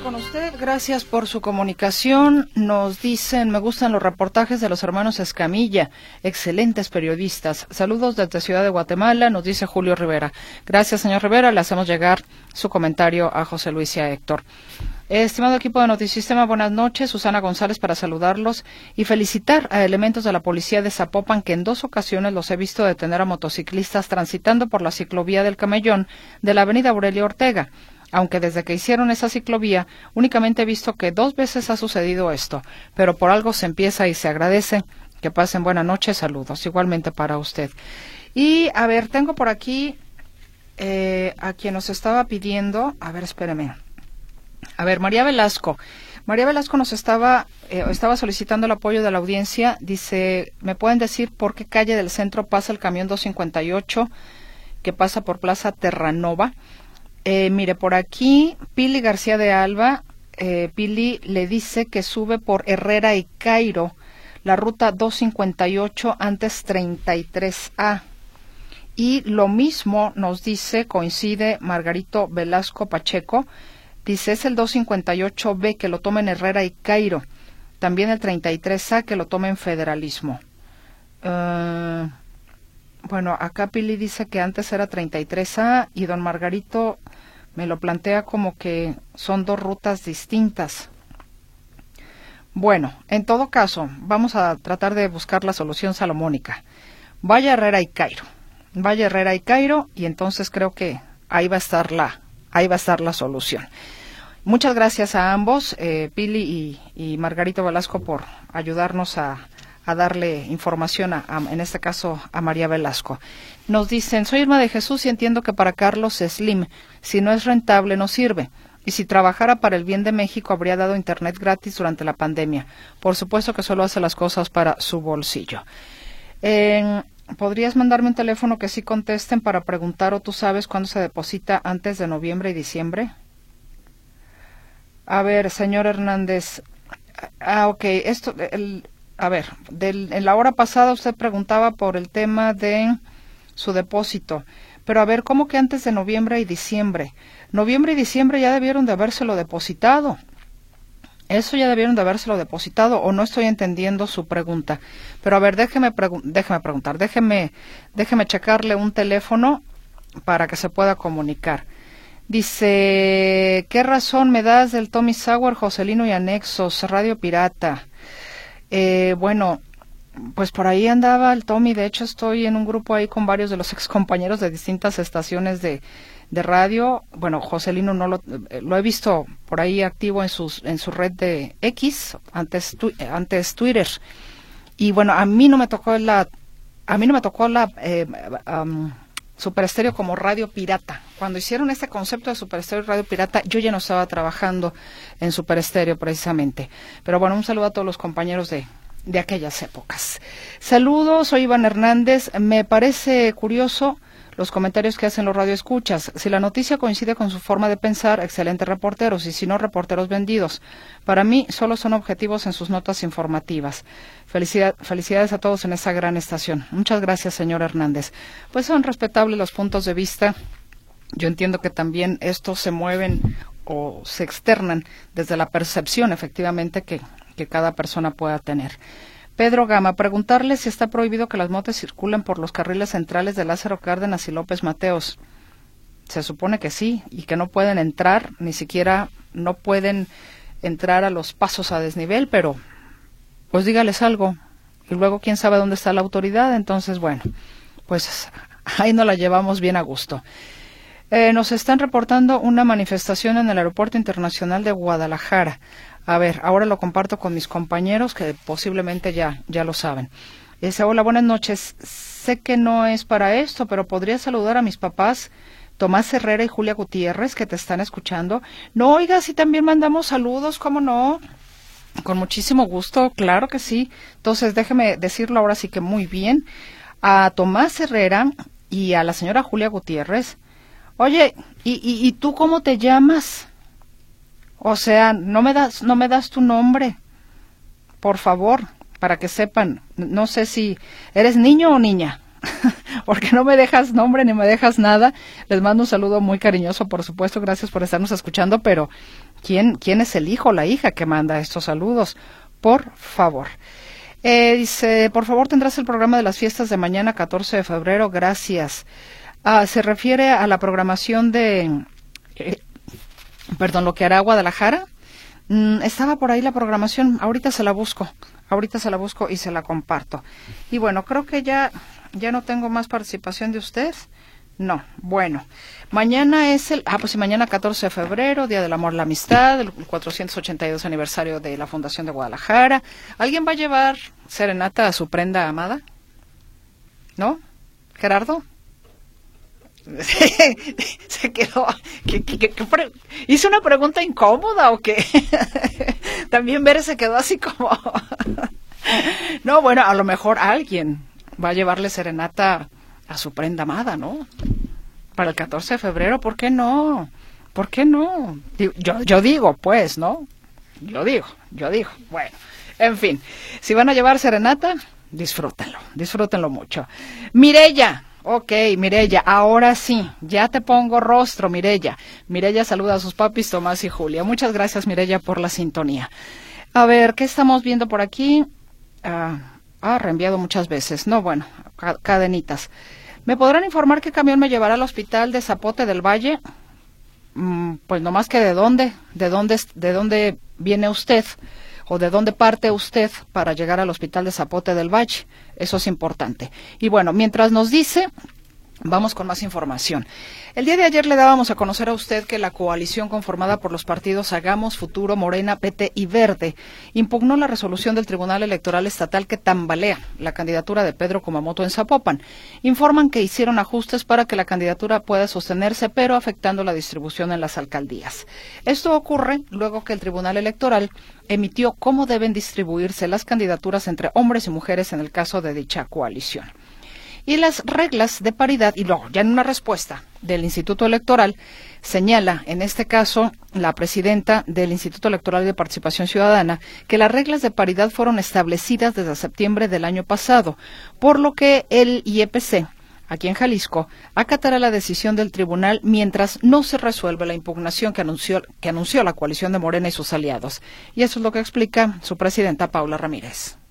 Con usted. Gracias por su comunicación. Nos dicen, me gustan los reportajes de los hermanos Escamilla. Excelentes periodistas. Saludos desde Ciudad de Guatemala, nos dice Julio Rivera. Gracias, señor Rivera. Le hacemos llegar su comentario a José Luis y a Héctor. Estimado equipo de Notisistema, buenas noches. Susana González para saludarlos y felicitar a elementos de la policía de Zapopan que en dos ocasiones los he visto detener a motociclistas transitando por la ciclovía del Camellón de la avenida Aurelio Ortega aunque desde que hicieron esa ciclovía únicamente he visto que dos veces ha sucedido esto, pero por algo se empieza y se agradece. Que pasen buena noche, saludos, igualmente para usted. Y a ver, tengo por aquí eh, a quien nos estaba pidiendo, a ver, espéreme. A ver, María Velasco. María Velasco nos estaba, eh, estaba solicitando el apoyo de la audiencia. Dice, ¿me pueden decir por qué calle del centro pasa el camión 258 que pasa por Plaza Terranova? Eh, mire, por aquí, Pili García de Alba, eh, Pili le dice que sube por Herrera y Cairo, la ruta 258 antes 33A. Y lo mismo nos dice, coincide Margarito Velasco Pacheco, dice es el 258B que lo toma en Herrera y Cairo, también el 33A que lo toma en Federalismo. Eh, bueno, acá Pili dice que antes era 33A y don Margarito me lo plantea como que son dos rutas distintas. Bueno, en todo caso, vamos a tratar de buscar la solución salomónica. Vaya Herrera y Cairo. Vaya Herrera y Cairo y entonces creo que ahí va a estar la, ahí va a estar la solución. Muchas gracias a ambos, eh, Pili y, Margarito Velasco, por ayudarnos a, a darle información, a, en este caso a María Velasco. Nos dicen, soy Irma de Jesús y entiendo que para Carlos Slim, si no es rentable, no sirve. Y si trabajara para el bien de México, habría dado Internet gratis durante la pandemia. Por supuesto que solo hace las cosas para su bolsillo. ¿Podrías mandarme un teléfono que sí contesten para preguntar o tú sabes cuándo se deposita antes de noviembre y diciembre? A ver, señor Hernández. Ah, ok. Esto, el, a ver, en la hora pasada usted preguntaba por el tema de su depósito. Pero a ver, ¿cómo que antes de noviembre y diciembre? Noviembre y diciembre ya debieron de habérselo depositado. Eso ya debieron de habérselo depositado o no estoy entendiendo su pregunta. Pero a ver, déjeme, déjeme preguntar, déjeme, déjeme checarle un teléfono para que se pueda comunicar. Dice, ¿qué razón me das del Tommy Sauer, Joselino y Anexos, Radio Pirata? Eh, bueno, pues por ahí andaba el Tommy. De hecho, estoy en un grupo ahí con varios de los [LAUGHS] excompañeros de distintas estaciones de, de radio. Bueno, Joselino no lo, eh, lo, he visto por ahí activo en, sus, en su red de X, antes, antes Twitter. Y bueno, a mí no me tocó la, a mí no me tocó la eh, Estéreo como radio pirata. Cuando hicieron este concepto de Super Estéreo y radio pirata, yo ya no estaba trabajando en Super Estéreo precisamente. Pero bueno, un saludo a todos los compañeros de, de aquellas épocas. Saludos, soy Iván Hernández. Me parece curioso los comentarios que hacen los radioescuchas. Si la noticia coincide con su forma de pensar, excelentes reporteros, y si no, reporteros vendidos. Para mí, solo son objetivos en sus notas informativas. felicidades a todos en esa gran estación. Muchas gracias, señor Hernández. Pues son respetables los puntos de vista. Yo entiendo que también estos se mueven o se externan desde la percepción, efectivamente, que cada persona pueda tener. Pedro Gama, preguntarle si está prohibido que las motos circulen por los carriles centrales de Lázaro Cárdenas y López Mateos. Se supone que sí, y que no pueden entrar, ni siquiera no pueden entrar a los pasos a desnivel, pero pues dígales algo. Y luego quién sabe dónde está la autoridad, entonces bueno, pues ahí no la llevamos bien a gusto. Eh, nos están reportando una manifestación en el Aeropuerto Internacional de Guadalajara. A ver, ahora lo comparto con mis compañeros que posiblemente ya, ya lo saben. Dice, hola, buenas noches. Sé que no es para esto, pero podría saludar a mis papás Tomás Herrera y Julia Gutiérrez que te están escuchando. No, oiga, si también mandamos saludos, ¿cómo no? Con muchísimo gusto, claro que sí. Entonces, déjeme decirlo ahora sí que muy bien. A Tomás Herrera y a la señora Julia Gutiérrez. Oye, ¿y, y, y tú cómo te llamas? O sea, no me das, no me das tu nombre, por favor, para que sepan. No sé si eres niño o niña, [LAUGHS] porque no me dejas nombre ni me dejas nada. Les mando un saludo muy cariñoso, por supuesto. Gracias por estarnos escuchando, pero ¿quién, quién es el hijo o la hija que manda estos saludos? Por favor. Eh, dice, por favor, tendrás el programa de las fiestas de mañana, 14 de febrero. Gracias. Ah, se refiere a la programación de eh, perdón, lo que hará Guadalajara. Mm, estaba por ahí la programación, ahorita se la busco, ahorita se la busco y se la comparto. Y bueno, creo que ya, ya no tengo más participación de usted. No, bueno, mañana es el, ah, pues mañana 14 de febrero, Día del Amor, la Amistad, el 482 aniversario de la Fundación de Guadalajara. ¿Alguien va a llevar serenata a su prenda amada? ¿No? ¿Gerardo? [LAUGHS] se quedó. ¿Hizo una pregunta incómoda o qué? [LAUGHS] También Bere se quedó así como. [LAUGHS] no, bueno, a lo mejor alguien va a llevarle serenata a su prenda amada, ¿no? Para el 14 de febrero, ¿por qué no? ¿Por qué no? Yo, yo digo, pues, ¿no? Yo digo, yo digo. Bueno, en fin, si van a llevar serenata, disfrútenlo, disfrútenlo mucho. Mirella, Ok, Mirella, ahora sí, ya te pongo rostro, Mirella. Mirella saluda a sus papis Tomás y Julia. Muchas gracias, Mirella, por la sintonía. A ver, ¿qué estamos viendo por aquí? Ah, ah reenviado muchas veces. No, bueno, cadenitas. ¿Me podrán informar qué camión me llevará al hospital de Zapote del Valle? Mm, pues no más que de dónde, de dónde, de dónde viene usted o de dónde parte usted para llegar al hospital de Zapote del Valle. Eso es importante. Y bueno, mientras nos dice, Vamos con más información. El día de ayer le dábamos a conocer a usted que la coalición conformada por los partidos Hagamos, Futuro, Morena, PT y Verde impugnó la resolución del Tribunal Electoral Estatal que tambalea la candidatura de Pedro Kumamoto en Zapopan. Informan que hicieron ajustes para que la candidatura pueda sostenerse, pero afectando la distribución en las alcaldías. Esto ocurre luego que el Tribunal Electoral emitió cómo deben distribuirse las candidaturas entre hombres y mujeres en el caso de dicha coalición y las reglas de paridad, y luego ya en una respuesta del Instituto Electoral, señala, en este caso, la presidenta del Instituto Electoral de Participación Ciudadana, que las reglas de paridad fueron establecidas desde septiembre del año pasado, por lo que el IEPC, aquí en Jalisco, acatará la decisión del tribunal mientras no se resuelva la impugnación que anunció, que anunció la coalición de Morena y sus aliados. Y eso es lo que explica su presidenta Paula Ramírez.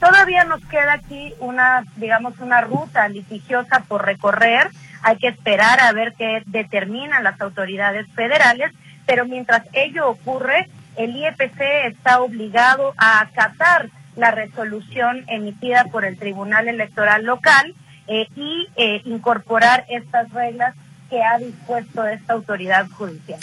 Todavía nos queda aquí una, digamos, una ruta litigiosa por recorrer. Hay que esperar a ver qué determinan las autoridades federales, pero mientras ello ocurre, el IEPC está obligado a acatar la resolución emitida por el Tribunal Electoral Local eh, y eh, incorporar estas reglas que ha dispuesto esta autoridad judicial.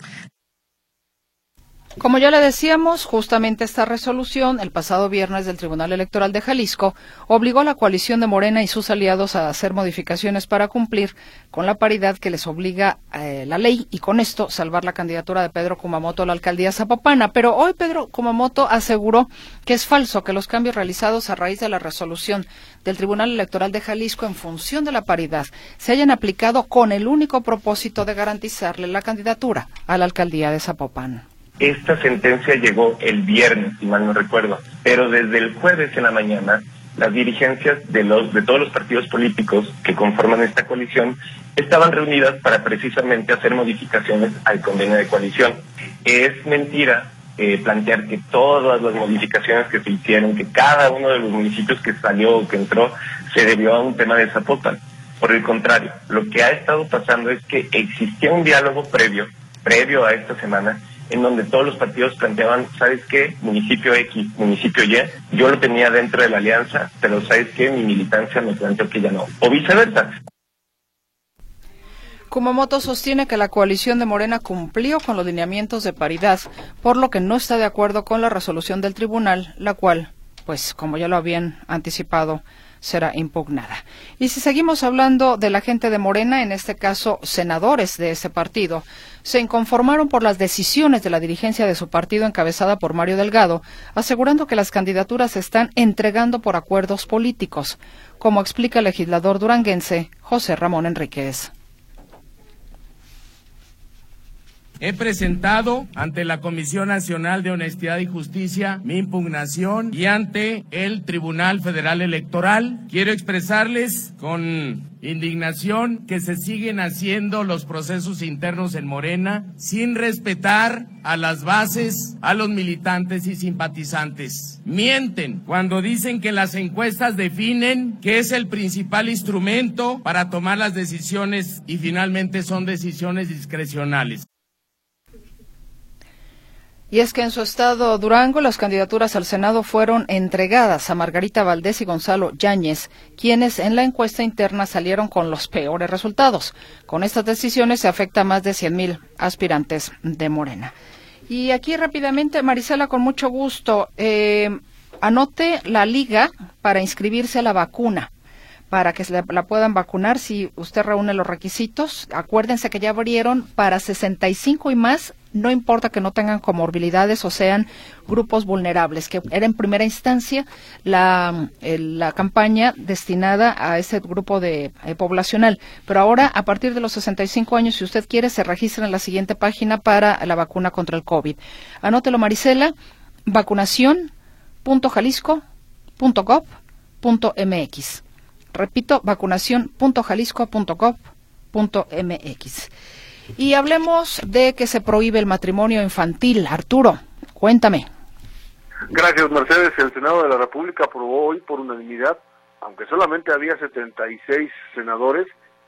Como ya le decíamos, justamente esta resolución, el pasado viernes del Tribunal Electoral de Jalisco, obligó a la coalición de Morena y sus aliados a hacer modificaciones para cumplir con la paridad que les obliga eh, la ley y con esto salvar la candidatura de Pedro Kumamoto a la alcaldía Zapopana. Pero hoy Pedro Kumamoto aseguró que es falso que los cambios realizados a raíz de la resolución del Tribunal Electoral de Jalisco en función de la paridad se hayan aplicado con el único propósito de garantizarle la candidatura a la alcaldía de Zapopan. Esta sentencia llegó el viernes, si mal no recuerdo, pero desde el jueves en la mañana las dirigencias de, los, de todos los partidos políticos que conforman esta coalición estaban reunidas para precisamente hacer modificaciones al convenio de coalición. Es mentira eh, plantear que todas las modificaciones que se hicieron, que cada uno de los municipios que salió o que entró, se debió a un tema de Zapopan. Por el contrario, lo que ha estado pasando es que existía un diálogo previo, previo a esta semana, en donde todos los partidos planteaban, ¿sabes qué? Municipio X, municipio Y, yo lo tenía dentro de la alianza, pero ¿sabes qué? Mi militancia me planteó que ya no. O viceversa. Kumamoto sostiene que la coalición de Morena cumplió con los lineamientos de paridad, por lo que no está de acuerdo con la resolución del tribunal, la cual, pues como ya lo habían anticipado, será impugnada. Y si seguimos hablando de la gente de Morena, en este caso senadores de ese partido, se inconformaron por las decisiones de la dirigencia de su partido encabezada por Mario Delgado, asegurando que las candidaturas se están entregando por acuerdos políticos, como explica el legislador duranguense José Ramón Enríquez. He presentado ante la Comisión Nacional de Honestidad y Justicia mi impugnación y ante el Tribunal Federal Electoral. Quiero expresarles con indignación que se siguen haciendo los procesos internos en Morena sin respetar a las bases, a los militantes y simpatizantes. Mienten cuando dicen que las encuestas definen que es el principal instrumento para tomar las decisiones y finalmente son decisiones discrecionales. Y es que en su estado Durango las candidaturas al Senado fueron entregadas a Margarita Valdés y Gonzalo Yáñez, quienes en la encuesta interna salieron con los peores resultados. Con estas decisiones se afecta a más de 100.000 aspirantes de Morena. Y aquí rápidamente, Marisela, con mucho gusto, eh, anote la liga para inscribirse a la vacuna para que la, la puedan vacunar si usted reúne los requisitos. Acuérdense que ya abrieron para 65 y más no importa que no tengan comorbilidades o sean grupos vulnerables, que era en primera instancia la, la campaña destinada a ese grupo de eh, poblacional. Pero ahora, a partir de los 65 años, si usted quiere, se registra en la siguiente página para la vacuna contra el COVID. Anótelo, Marisela, vacunación.jalisco.gov.mx. Repito, vacunación.jalisco.gov.mx. Y hablemos de que se prohíbe el matrimonio infantil. Arturo, cuéntame. Gracias, Mercedes. El Senado de la República aprobó hoy por unanimidad, aunque solamente había 76 senadores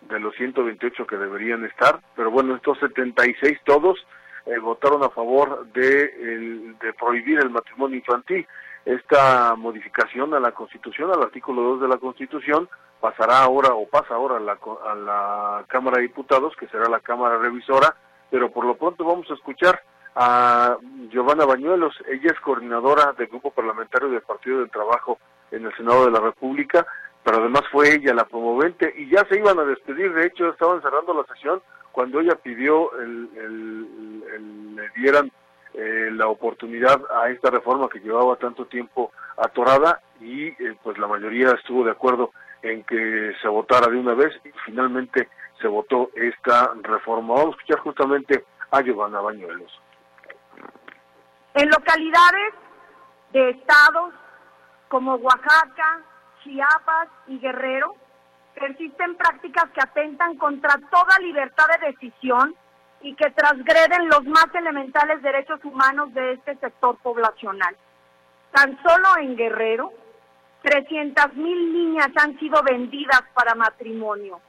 de los 128 que deberían estar, pero bueno, estos 76 todos eh, votaron a favor de, de prohibir el matrimonio infantil. Esta modificación a la Constitución, al artículo 2 de la Constitución, pasará ahora o pasa ahora a la, a la Cámara de Diputados, que será la Cámara Revisora, pero por lo pronto vamos a escuchar a Giovanna Bañuelos, ella es coordinadora del Grupo Parlamentario del Partido del Trabajo en el Senado de la República, pero además fue ella la promovente y ya se iban a despedir, de hecho estaban cerrando la sesión cuando ella pidió el, el, le dieran eh, la oportunidad a esta reforma que llevaba tanto tiempo atorada y eh, pues la mayoría estuvo de acuerdo en que se votara de una vez y finalmente se votó esta reforma. Vamos a escuchar justamente a Giovanna Bañuelos. En localidades de estados como Oaxaca, Chiapas y Guerrero, persisten prácticas que atentan contra toda libertad de decisión y que transgreden los más elementales derechos humanos de este sector poblacional. Tan solo en Guerrero, 300 mil niñas han sido vendidas para matrimonio.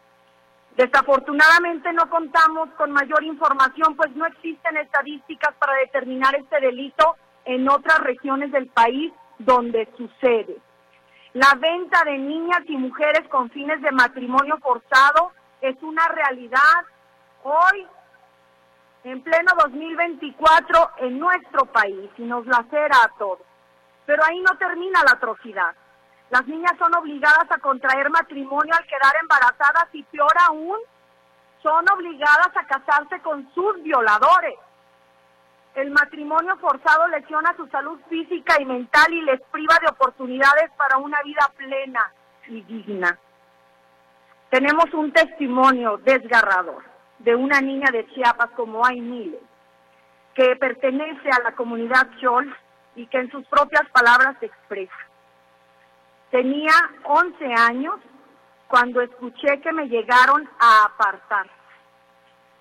Desafortunadamente no contamos con mayor información, pues no existen estadísticas para determinar este delito en otras regiones del país donde sucede. La venta de niñas y mujeres con fines de matrimonio forzado es una realidad hoy, en pleno 2024, en nuestro país y nos lacera a todos. Pero ahí no termina la atrocidad. Las niñas son obligadas a contraer matrimonio al quedar embarazadas y peor aún, son obligadas a casarse con sus violadores. El matrimonio forzado lesiona su salud física y mental y les priva de oportunidades para una vida plena y digna. Tenemos un testimonio desgarrador de una niña de Chiapas como hay miles, que pertenece a la comunidad Chol y que en sus propias palabras expresa. Tenía 11 años cuando escuché que me llegaron a apartar.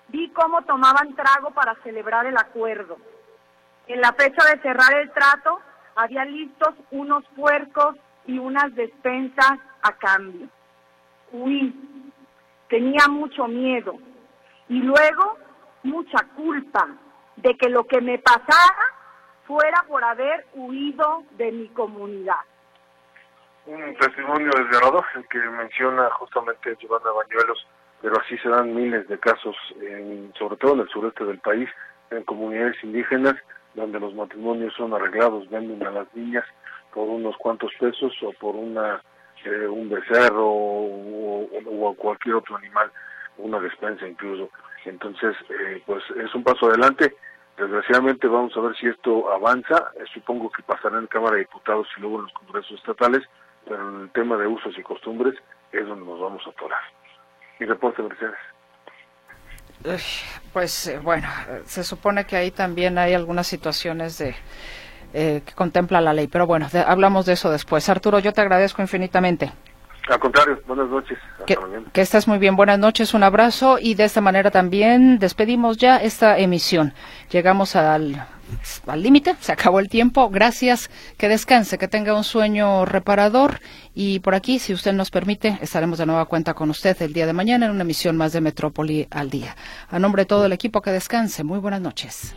Vi cómo tomaban trago para celebrar el acuerdo. En la fecha de cerrar el trato había listos unos puercos y unas despensas a cambio. Huí. Tenía mucho miedo y luego mucha culpa de que lo que me pasara fuera por haber huido de mi comunidad un testimonio desgarrador el que menciona justamente Giovanna Bañuelos, pero así se dan miles de casos, en, sobre todo en el sureste del país, en comunidades indígenas, donde los matrimonios son arreglados, venden a las niñas por unos cuantos pesos o por una eh, un becerro o, o, cualquier otro animal, una despensa incluso. Entonces, eh, pues es un paso adelante. Desgraciadamente vamos a ver si esto avanza. Eh, supongo que pasará en Cámara de Diputados y luego en los congresos estatales pero en el tema de usos y costumbres es donde nos vamos a atorar. Mi reporte, Mercedes. Pues eh, bueno, se supone que ahí también hay algunas situaciones de eh, que contempla la ley, pero bueno, hablamos de eso después. Arturo, yo te agradezco infinitamente. Al contrario, buenas noches. que, que estés muy bien, buenas noches, un abrazo y de esta manera también despedimos ya esta emisión. Llegamos al al límite, se acabó el tiempo. Gracias, que descanse, que tenga un sueño reparador. Y por aquí, si usted nos permite, estaremos de nueva cuenta con usted el día de mañana en una emisión más de Metrópoli al día. A nombre de todo el equipo, que descanse. Muy buenas noches.